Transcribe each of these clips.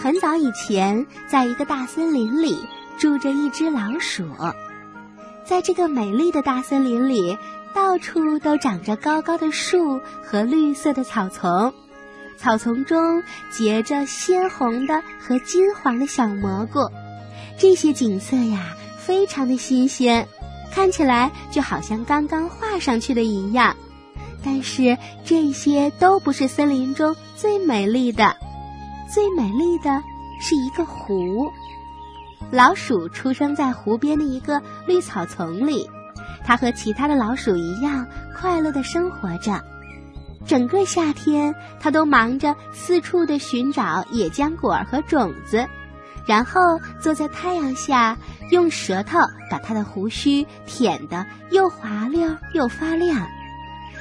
很早以前，在一个大森林里住着一只老鼠。在这个美丽的大森林里，到处都长着高高的树和绿色的草丛，草丛中结着鲜红的和金黄的小蘑菇。这些景色呀，非常的新鲜，看起来就好像刚刚画上去的一样。但是这些都不是森林中最美丽的。最美丽的是一个湖，老鼠出生在湖边的一个绿草丛里，它和其他的老鼠一样快乐的生活着。整个夏天，它都忙着四处的寻找野浆果和种子，然后坐在太阳下，用舌头把它的胡须舔得又滑溜又发亮。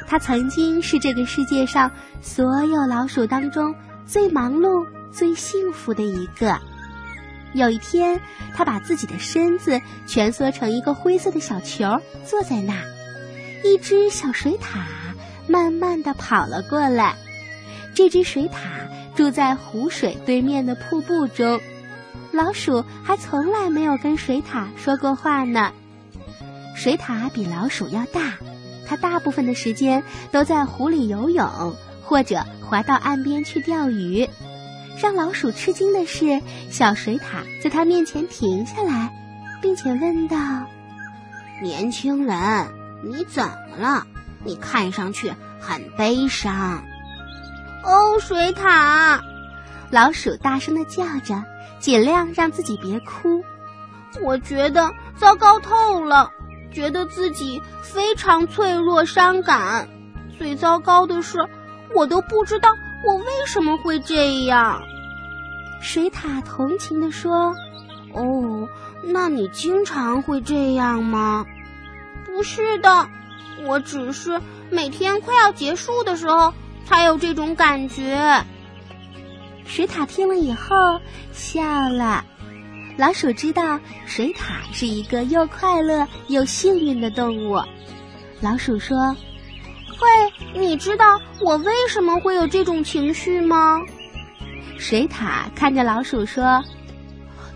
它曾经是这个世界上所有老鼠当中最忙碌。最幸福的一个。有一天，他把自己的身子蜷缩成一个灰色的小球，坐在那儿。一只小水獭慢慢的跑了过来。这只水獭住在湖水对面的瀑布中。老鼠还从来没有跟水獭说过话呢。水獭比老鼠要大，它大部分的时间都在湖里游泳，或者滑到岸边去钓鱼。让老鼠吃惊的是，小水獭在它面前停下来，并且问道：“年轻人，你怎么了？你看上去很悲伤。”哦，水獭，老鼠大声的叫着，尽量让自己别哭。我觉得糟糕透了，觉得自己非常脆弱伤感。最糟糕的是，我都不知道。我为什么会这样？水獭同情地说：“哦，那你经常会这样吗？”“不是的，我只是每天快要结束的时候才有这种感觉。”水獭听了以后笑了。老鼠知道水獭是一个又快乐又幸运的动物。老鼠说。嘿，你知道我为什么会有这种情绪吗？水獭看着老鼠说：“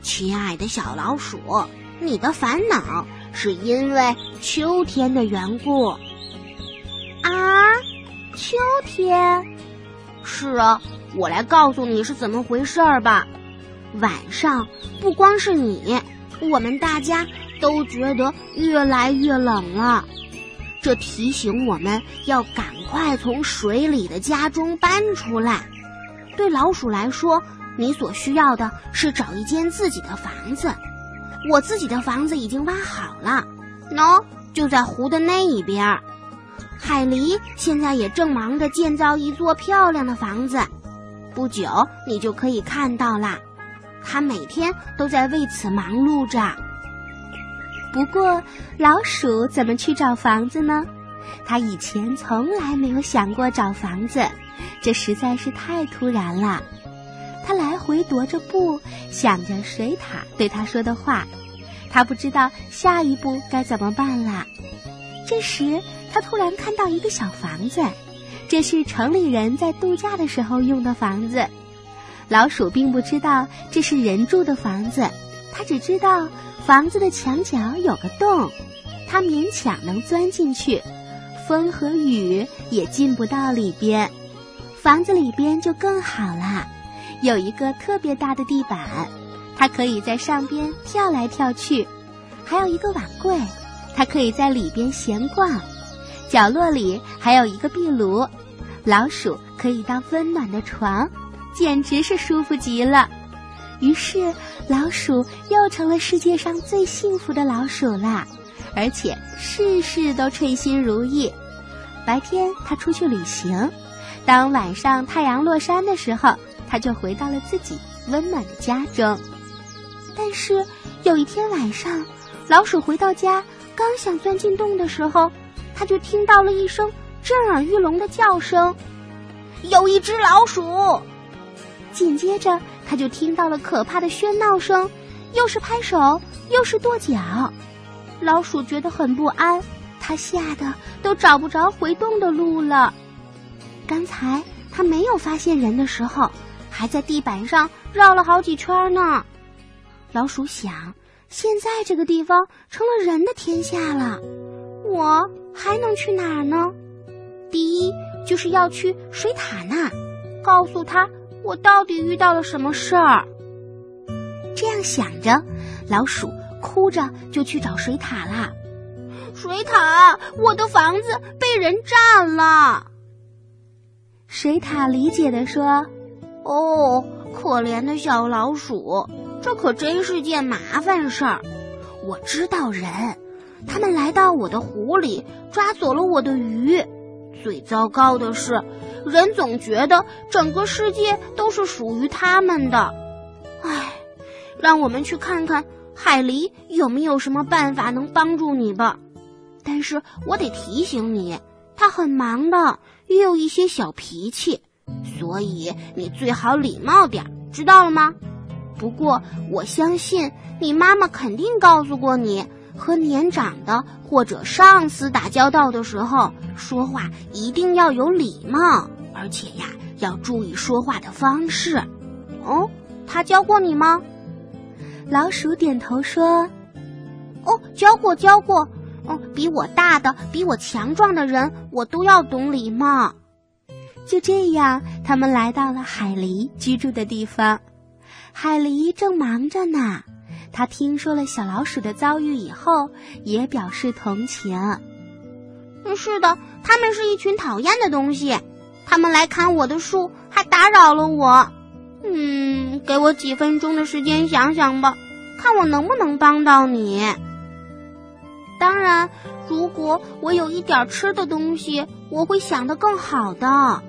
亲爱的小老鼠，你的烦恼是因为秋天的缘故。”啊，秋天？是啊，我来告诉你是怎么回事儿吧。晚上不光是你，我们大家都觉得越来越冷了。这提醒我们要赶快从水里的家中搬出来。对老鼠来说，你所需要的是找一间自己的房子。我自己的房子已经挖好了，喏，就在湖的那一边。海狸现在也正忙着建造一座漂亮的房子，不久你就可以看到啦。它每天都在为此忙碌着。不过，老鼠怎么去找房子呢？它以前从来没有想过找房子，这实在是太突然了。它来回踱着步，想着水獭对它说的话。它不知道下一步该怎么办了。这时，它突然看到一个小房子，这是城里人在度假的时候用的房子。老鼠并不知道这是人住的房子，他只知道。房子的墙角有个洞，它勉强能钻进去，风和雨也进不到里边。房子里边就更好了，有一个特别大的地板，它可以在上边跳来跳去；还有一个碗柜，它可以在里边闲逛。角落里还有一个壁炉，老鼠可以当温暖的床，简直是舒服极了。于是，老鼠又成了世界上最幸福的老鼠啦，而且事事都称心如意。白天，它出去旅行；当晚上太阳落山的时候，它就回到了自己温暖的家中。但是，有一天晚上，老鼠回到家，刚想钻进洞的时候，它就听到了一声震耳欲聋的叫声：“有一只老鼠！”紧接着，他就听到了可怕的喧闹声，又是拍手，又是跺脚。老鼠觉得很不安，它吓得都找不着回洞的路了。刚才他没有发现人的时候，还在地板上绕了好几圈呢。老鼠想，现在这个地方成了人的天下了，我还能去哪儿呢？第一就是要去水塔那，告诉他我到底遇到了什么事儿。这样想着，老鼠哭着就去找水獭啦。水獭，我的房子被人占了。水獭理解的说：“哦，可怜的小老鼠，这可真是件麻烦事儿。我知道人，他们来到我的湖里，抓走了我的鱼。最糟糕的是，人总觉得整个世界都是属于他们的。唉，让我们去看看海狸有没有什么办法能帮助你吧。”但是我得提醒你，他很忙的，也有一些小脾气，所以你最好礼貌点，知道了吗？不过我相信你妈妈肯定告诉过你，和年长的或者上司打交道的时候，说话一定要有礼貌，而且呀，要注意说话的方式。哦，他教过你吗？老鼠点头说：“哦，教过，教过。”哦，比我大的、比我强壮的人，我都要懂礼貌。就这样，他们来到了海狸居住的地方。海狸正忙着呢，他听说了小老鼠的遭遇以后，也表示同情。是的，他们是一群讨厌的东西，他们来砍我的树，还打扰了我。嗯，给我几分钟的时间想想吧，看我能不能帮到你。当然，如果我有一点吃的东西，我会想得更好的。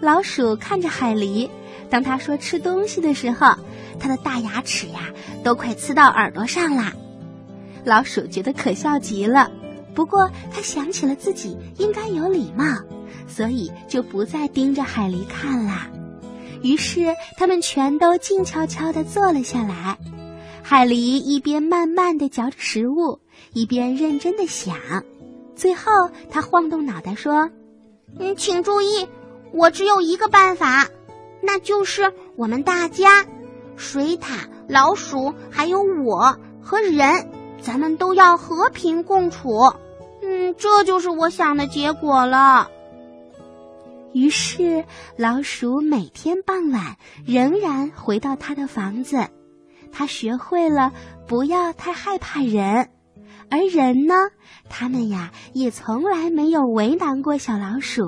老鼠看着海狸，当他说吃东西的时候，他的大牙齿呀都快呲到耳朵上了。老鼠觉得可笑极了，不过他想起了自己应该有礼貌，所以就不再盯着海狸看了。于是他们全都静悄悄地坐了下来。海狸一边慢慢地嚼着食物。一边认真的想，最后他晃动脑袋说：“嗯，请注意，我只有一个办法，那就是我们大家，水獭、老鼠，还有我和人，咱们都要和平共处。嗯，这就是我想的结果了。”于是，老鼠每天傍晚仍然回到他的房子，他学会了不要太害怕人。而人呢，他们呀也从来没有为难过小老鼠。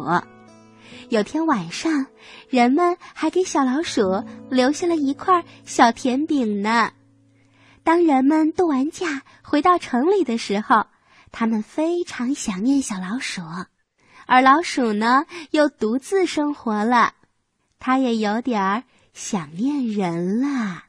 有天晚上，人们还给小老鼠留下了一块小甜饼呢。当人们度完假回到城里的时候，他们非常想念小老鼠，而老鼠呢又独自生活了，它也有点儿想念人了。